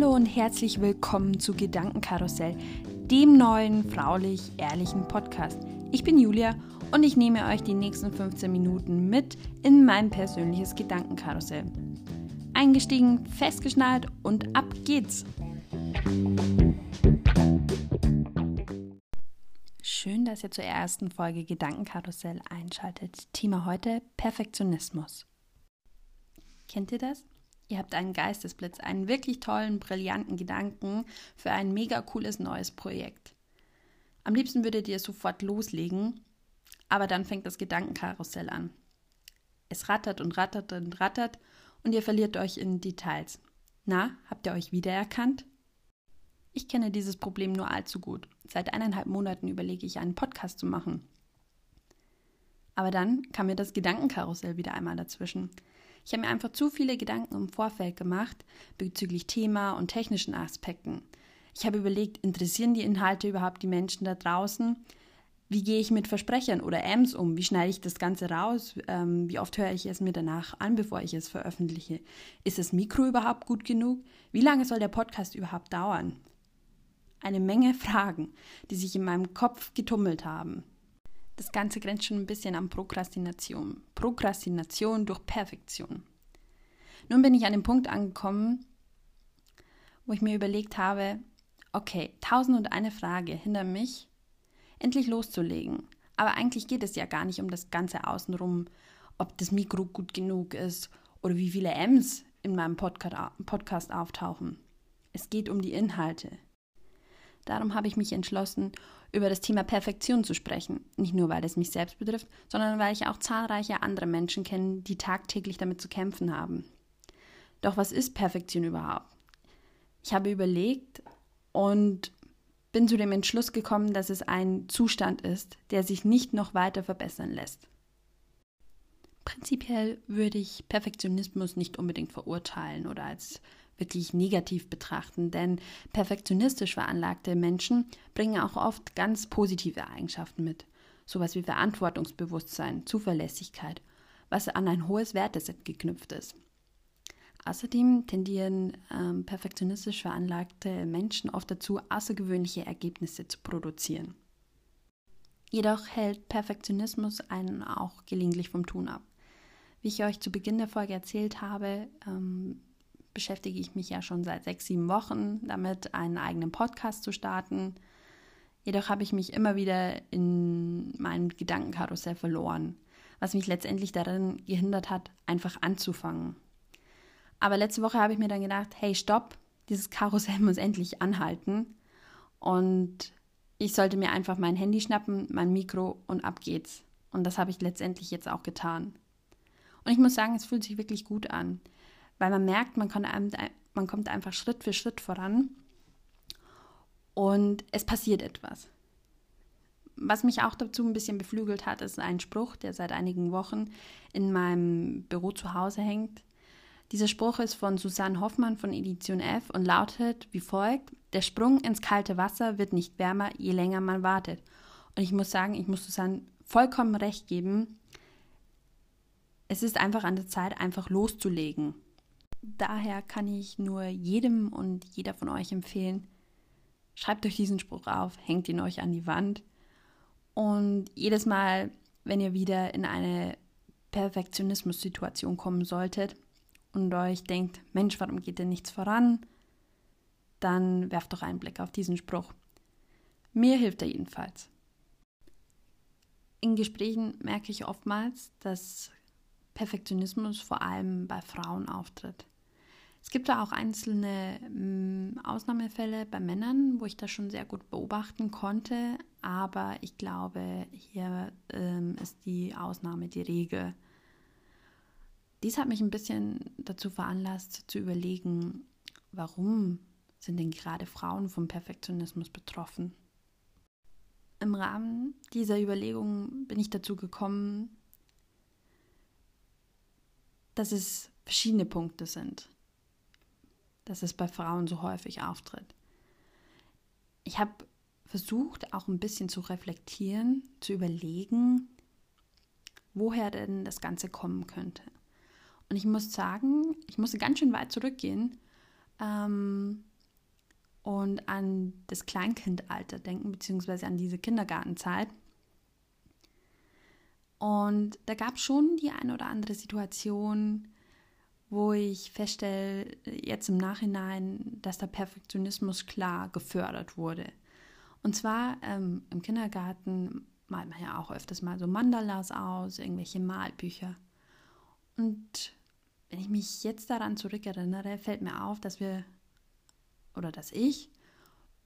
Hallo und herzlich willkommen zu Gedankenkarussell, dem neuen fraulich-ehrlichen Podcast. Ich bin Julia und ich nehme euch die nächsten 15 Minuten mit in mein persönliches Gedankenkarussell. Eingestiegen, festgeschnallt und ab geht's! Schön, dass ihr zur ersten Folge Gedankenkarussell einschaltet. Thema heute Perfektionismus. Kennt ihr das? Ihr habt einen Geistesblitz, einen wirklich tollen, brillanten Gedanken für ein mega cooles neues Projekt. Am liebsten würdet ihr sofort loslegen, aber dann fängt das Gedankenkarussell an. Es rattert und rattert und rattert und ihr verliert euch in Details. Na, habt ihr euch wiedererkannt? Ich kenne dieses Problem nur allzu gut. Seit eineinhalb Monaten überlege ich, einen Podcast zu machen. Aber dann kam mir das Gedankenkarussell wieder einmal dazwischen. Ich habe mir einfach zu viele Gedanken im Vorfeld gemacht bezüglich Thema und technischen Aspekten. Ich habe überlegt, interessieren die Inhalte überhaupt die Menschen da draußen? Wie gehe ich mit Versprechern oder Ms um? Wie schneide ich das Ganze raus? Ähm, wie oft höre ich es mir danach an, bevor ich es veröffentliche? Ist das Mikro überhaupt gut genug? Wie lange soll der Podcast überhaupt dauern? Eine Menge Fragen, die sich in meinem Kopf getummelt haben. Das Ganze grenzt schon ein bisschen an Prokrastination. Prokrastination durch Perfektion. Nun bin ich an dem Punkt angekommen, wo ich mir überlegt habe, okay, tausend und eine Frage hinter mich, endlich loszulegen. Aber eigentlich geht es ja gar nicht um das Ganze außenrum, ob das Mikro gut genug ist oder wie viele M's in meinem Podcast auftauchen. Es geht um die Inhalte. Darum habe ich mich entschlossen, über das Thema Perfektion zu sprechen. Nicht nur, weil es mich selbst betrifft, sondern weil ich auch zahlreiche andere Menschen kenne, die tagtäglich damit zu kämpfen haben. Doch was ist Perfektion überhaupt? Ich habe überlegt und bin zu dem Entschluss gekommen, dass es ein Zustand ist, der sich nicht noch weiter verbessern lässt. Prinzipiell würde ich Perfektionismus nicht unbedingt verurteilen oder als wirklich negativ betrachten, denn perfektionistisch veranlagte Menschen bringen auch oft ganz positive Eigenschaften mit, sowas wie Verantwortungsbewusstsein, Zuverlässigkeit, was an ein hohes Werteset geknüpft ist. Außerdem tendieren ähm, perfektionistisch veranlagte Menschen oft dazu, außergewöhnliche Ergebnisse zu produzieren. Jedoch hält Perfektionismus einen auch gelegentlich vom Tun ab. Wie ich euch zu Beginn der Folge erzählt habe, ähm, beschäftige ich mich ja schon seit sechs, sieben Wochen damit, einen eigenen Podcast zu starten. Jedoch habe ich mich immer wieder in meinem Gedankenkarussell verloren, was mich letztendlich darin gehindert hat, einfach anzufangen. Aber letzte Woche habe ich mir dann gedacht, hey, stopp, dieses Karussell muss endlich anhalten. Und ich sollte mir einfach mein Handy schnappen, mein Mikro und ab geht's. Und das habe ich letztendlich jetzt auch getan. Und ich muss sagen, es fühlt sich wirklich gut an weil man merkt, man, kann man kommt einfach Schritt für Schritt voran und es passiert etwas. Was mich auch dazu ein bisschen beflügelt hat, ist ein Spruch, der seit einigen Wochen in meinem Büro zu Hause hängt. Dieser Spruch ist von Susanne Hoffmann von Edition F und lautet wie folgt: Der Sprung ins kalte Wasser wird nicht wärmer, je länger man wartet. Und ich muss sagen, ich muss Susanne vollkommen recht geben. Es ist einfach an der Zeit, einfach loszulegen. Daher kann ich nur jedem und jeder von euch empfehlen, schreibt euch diesen Spruch auf, hängt ihn euch an die Wand und jedes Mal, wenn ihr wieder in eine Perfektionismus-Situation kommen solltet und euch denkt, Mensch, warum geht denn nichts voran, dann werft doch einen Blick auf diesen Spruch. Mir hilft er jedenfalls. In Gesprächen merke ich oftmals, dass Perfektionismus vor allem bei Frauen auftritt. Es gibt da auch einzelne ähm, Ausnahmefälle bei Männern, wo ich das schon sehr gut beobachten konnte, aber ich glaube, hier ähm, ist die Ausnahme die Regel. Dies hat mich ein bisschen dazu veranlasst zu überlegen, warum sind denn gerade Frauen vom Perfektionismus betroffen? Im Rahmen dieser Überlegungen bin ich dazu gekommen, dass es verschiedene Punkte sind dass es bei Frauen so häufig auftritt. Ich habe versucht, auch ein bisschen zu reflektieren, zu überlegen, woher denn das Ganze kommen könnte. Und ich muss sagen, ich musste ganz schön weit zurückgehen, ähm, und an das Kleinkindalter denken, beziehungsweise an diese Kindergartenzeit. Und da gab es schon die eine oder andere Situation, wo ich feststelle, jetzt im Nachhinein, dass der Perfektionismus klar gefördert wurde. Und zwar ähm, im Kindergarten malt man ja auch öfters mal so Mandalas aus, irgendwelche Malbücher. Und wenn ich mich jetzt daran zurückerinnere, fällt mir auf, dass wir oder dass ich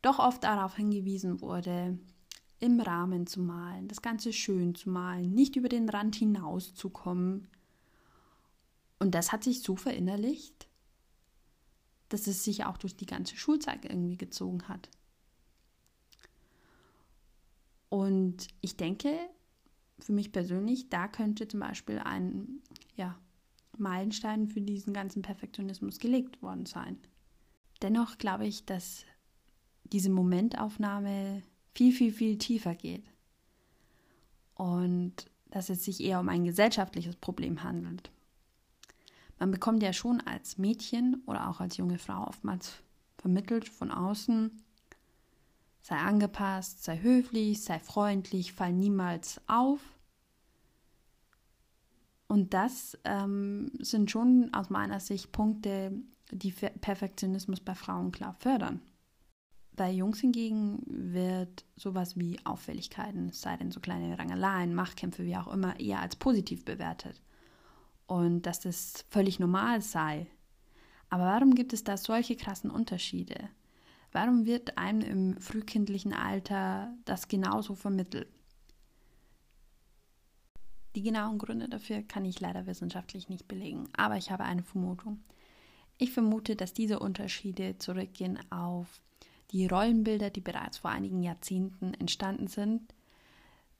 doch oft darauf hingewiesen wurde, im Rahmen zu malen, das Ganze schön zu malen, nicht über den Rand hinauszukommen. Und das hat sich so verinnerlicht, dass es sich auch durch die ganze Schulzeit irgendwie gezogen hat. Und ich denke, für mich persönlich, da könnte zum Beispiel ein ja, Meilenstein für diesen ganzen Perfektionismus gelegt worden sein. Dennoch glaube ich, dass diese Momentaufnahme viel, viel, viel tiefer geht. Und dass es sich eher um ein gesellschaftliches Problem handelt. Man bekommt ja schon als Mädchen oder auch als junge Frau oftmals vermittelt von außen, sei angepasst, sei höflich, sei freundlich, fall niemals auf. Und das ähm, sind schon aus meiner Sicht Punkte, die Perfektionismus bei Frauen klar fördern. Bei Jungs hingegen wird sowas wie Auffälligkeiten, sei denn so kleine Rangeleien, Machtkämpfe, wie auch immer, eher als positiv bewertet. Und dass das völlig normal sei. Aber warum gibt es da solche krassen Unterschiede? Warum wird einem im frühkindlichen Alter das genauso vermittelt? Die genauen Gründe dafür kann ich leider wissenschaftlich nicht belegen, aber ich habe eine Vermutung. Ich vermute, dass diese Unterschiede zurückgehen auf die Rollenbilder, die bereits vor einigen Jahrzehnten entstanden sind,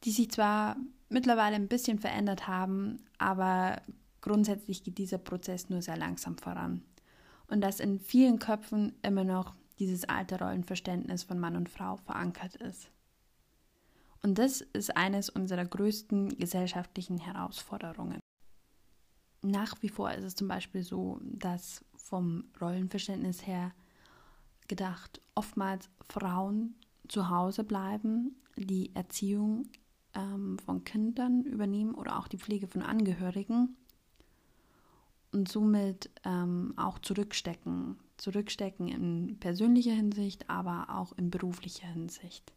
die sich zwar mittlerweile ein bisschen verändert haben, aber grundsätzlich geht dieser Prozess nur sehr langsam voran. Und dass in vielen Köpfen immer noch dieses alte Rollenverständnis von Mann und Frau verankert ist. Und das ist eines unserer größten gesellschaftlichen Herausforderungen. Nach wie vor ist es zum Beispiel so, dass vom Rollenverständnis her gedacht oftmals Frauen zu Hause bleiben, die Erziehung ähm, von Kindern übernehmen oder auch die Pflege von Angehörigen und somit ähm, auch zurückstecken. Zurückstecken in persönlicher Hinsicht, aber auch in beruflicher Hinsicht.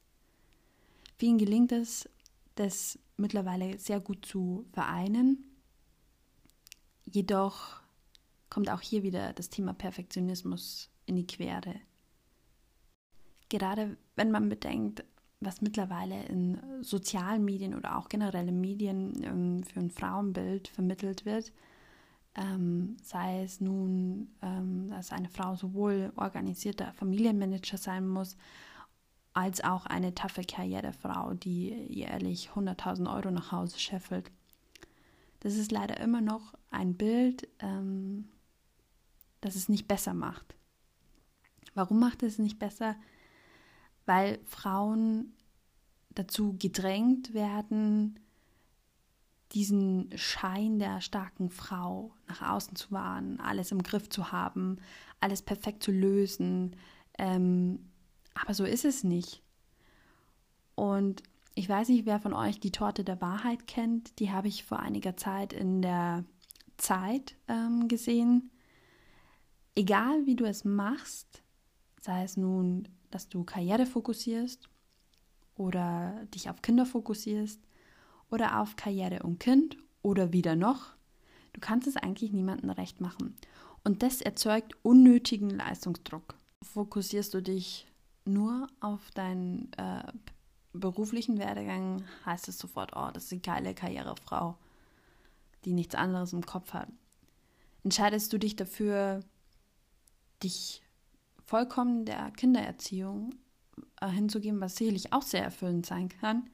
Vielen gelingt es, das mittlerweile sehr gut zu vereinen. Jedoch kommt auch hier wieder das Thema Perfektionismus in die Quere. Gerade wenn man bedenkt, was mittlerweile in sozialen Medien oder auch generell in Medien ähm, für ein Frauenbild vermittelt wird, ähm, sei es nun, ähm, dass eine Frau sowohl organisierter Familienmanager sein muss, als auch eine taffe Karrierefrau, die jährlich 100.000 Euro nach Hause scheffelt. Das ist leider immer noch ein Bild, ähm, dass es nicht besser macht. Warum macht es nicht besser? Weil Frauen dazu gedrängt werden, diesen Schein der starken Frau nach außen zu wahren, alles im Griff zu haben, alles perfekt zu lösen. Ähm, aber so ist es nicht. Und ich weiß nicht, wer von euch die Torte der Wahrheit kennt. Die habe ich vor einiger Zeit in der Zeit ähm, gesehen egal wie du es machst, sei es nun, dass du Karriere fokussierst oder dich auf Kinder fokussierst oder auf Karriere und Kind oder wieder noch, du kannst es eigentlich niemandem recht machen. Und das erzeugt unnötigen Leistungsdruck. Fokussierst du dich nur auf deinen äh, beruflichen Werdegang, heißt es sofort, oh, das ist eine geile Karrierefrau, die nichts anderes im Kopf hat. Entscheidest du dich dafür, dich vollkommen der Kindererziehung äh, hinzugeben, was sicherlich auch sehr erfüllend sein kann,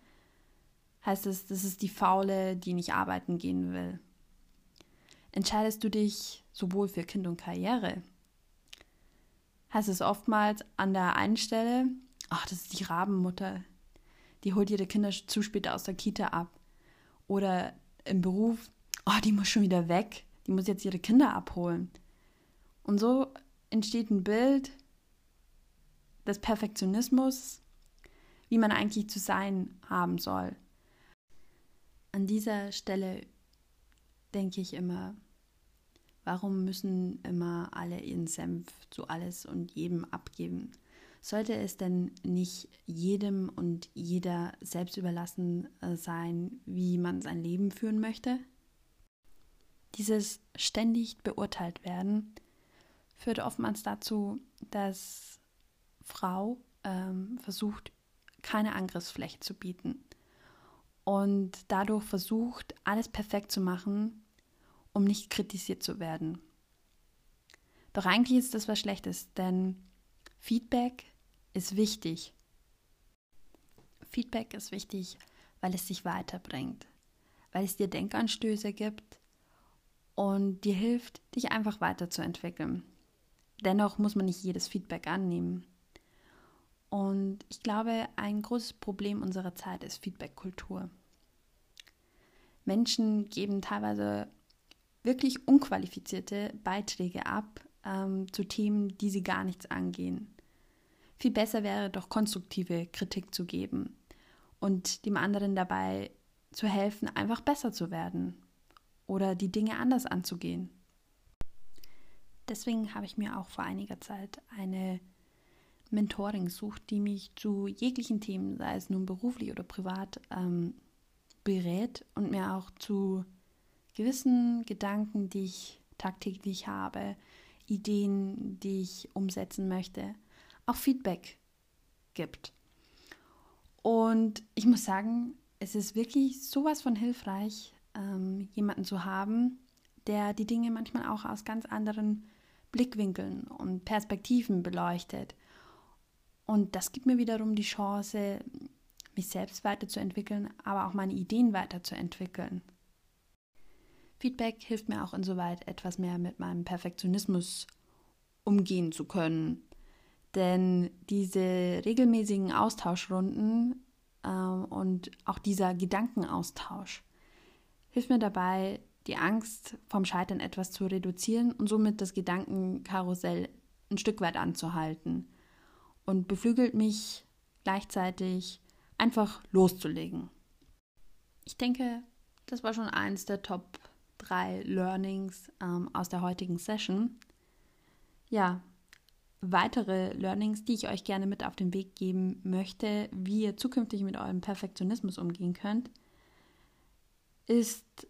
heißt es, das ist die Faule, die nicht arbeiten gehen will. Entscheidest du dich sowohl für Kind und Karriere, heißt es oftmals an der einen Stelle, ach, das ist die Rabenmutter, die holt ihre Kinder zu spät aus der Kita ab. Oder im Beruf, oh, die muss schon wieder weg, die muss jetzt ihre Kinder abholen. Und so entsteht ein Bild, des Perfektionismus, wie man eigentlich zu sein haben soll. An dieser Stelle denke ich immer, warum müssen immer alle ihren Senf zu alles und jedem abgeben? Sollte es denn nicht jedem und jeder selbst überlassen äh, sein, wie man sein Leben führen möchte? Dieses ständig beurteilt werden führt oftmals dazu, dass Frau ähm, versucht, keine Angriffsfläche zu bieten und dadurch versucht, alles perfekt zu machen, um nicht kritisiert zu werden. Doch eigentlich ist das was Schlechtes, denn Feedback ist wichtig. Feedback ist wichtig, weil es dich weiterbringt, weil es dir Denkanstöße gibt und dir hilft, dich einfach weiterzuentwickeln. Dennoch muss man nicht jedes Feedback annehmen. Und ich glaube, ein großes Problem unserer Zeit ist Feedback-Kultur. Menschen geben teilweise wirklich unqualifizierte Beiträge ab ähm, zu Themen, die sie gar nichts angehen. Viel besser wäre doch konstruktive Kritik zu geben und dem anderen dabei zu helfen, einfach besser zu werden oder die Dinge anders anzugehen. Deswegen habe ich mir auch vor einiger Zeit eine Mentoring gesucht, die mich zu jeglichen Themen, sei es nun beruflich oder privat, ähm, berät und mir auch zu gewissen Gedanken, die ich tagtäglich habe, Ideen, die ich umsetzen möchte, auch Feedback gibt. Und ich muss sagen, es ist wirklich sowas von hilfreich, ähm, jemanden zu haben, der die Dinge manchmal auch aus ganz anderen Blickwinkeln und Perspektiven beleuchtet. Und das gibt mir wiederum die Chance, mich selbst weiterzuentwickeln, aber auch meine Ideen weiterzuentwickeln. Feedback hilft mir auch insoweit, etwas mehr mit meinem Perfektionismus umgehen zu können. Denn diese regelmäßigen Austauschrunden äh, und auch dieser Gedankenaustausch hilft mir dabei, die Angst vom Scheitern etwas zu reduzieren und somit das Gedankenkarussell ein Stück weit anzuhalten und beflügelt mich gleichzeitig einfach loszulegen. Ich denke, das war schon eins der Top 3 Learnings ähm, aus der heutigen Session. Ja, weitere Learnings, die ich euch gerne mit auf den Weg geben möchte, wie ihr zukünftig mit eurem Perfektionismus umgehen könnt, ist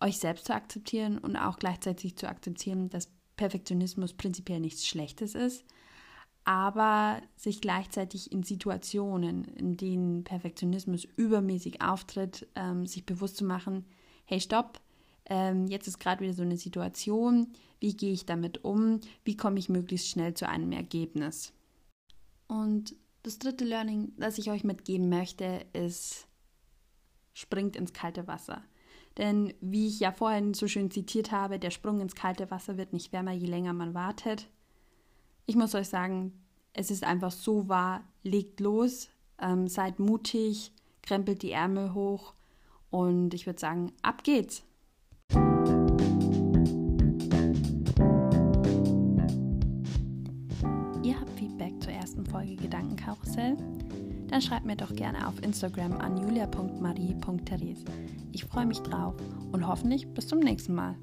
euch selbst zu akzeptieren und auch gleichzeitig zu akzeptieren, dass Perfektionismus prinzipiell nichts Schlechtes ist, aber sich gleichzeitig in Situationen, in denen Perfektionismus übermäßig auftritt, ähm, sich bewusst zu machen, hey stopp, ähm, jetzt ist gerade wieder so eine Situation, wie gehe ich damit um, wie komme ich möglichst schnell zu einem Ergebnis. Und das dritte Learning, das ich euch mitgeben möchte, ist, springt ins kalte Wasser. Denn wie ich ja vorhin so schön zitiert habe, der Sprung ins kalte Wasser wird nicht wärmer, je länger man wartet. Ich muss euch sagen, es ist einfach so wahr, legt los, ähm, seid mutig, krempelt die Ärmel hoch und ich würde sagen, ab geht's. Folge Gedankenkarussell? Dann schreibt mir doch gerne auf Instagram an julia.marie.therese. Ich freue mich drauf und hoffentlich bis zum nächsten Mal.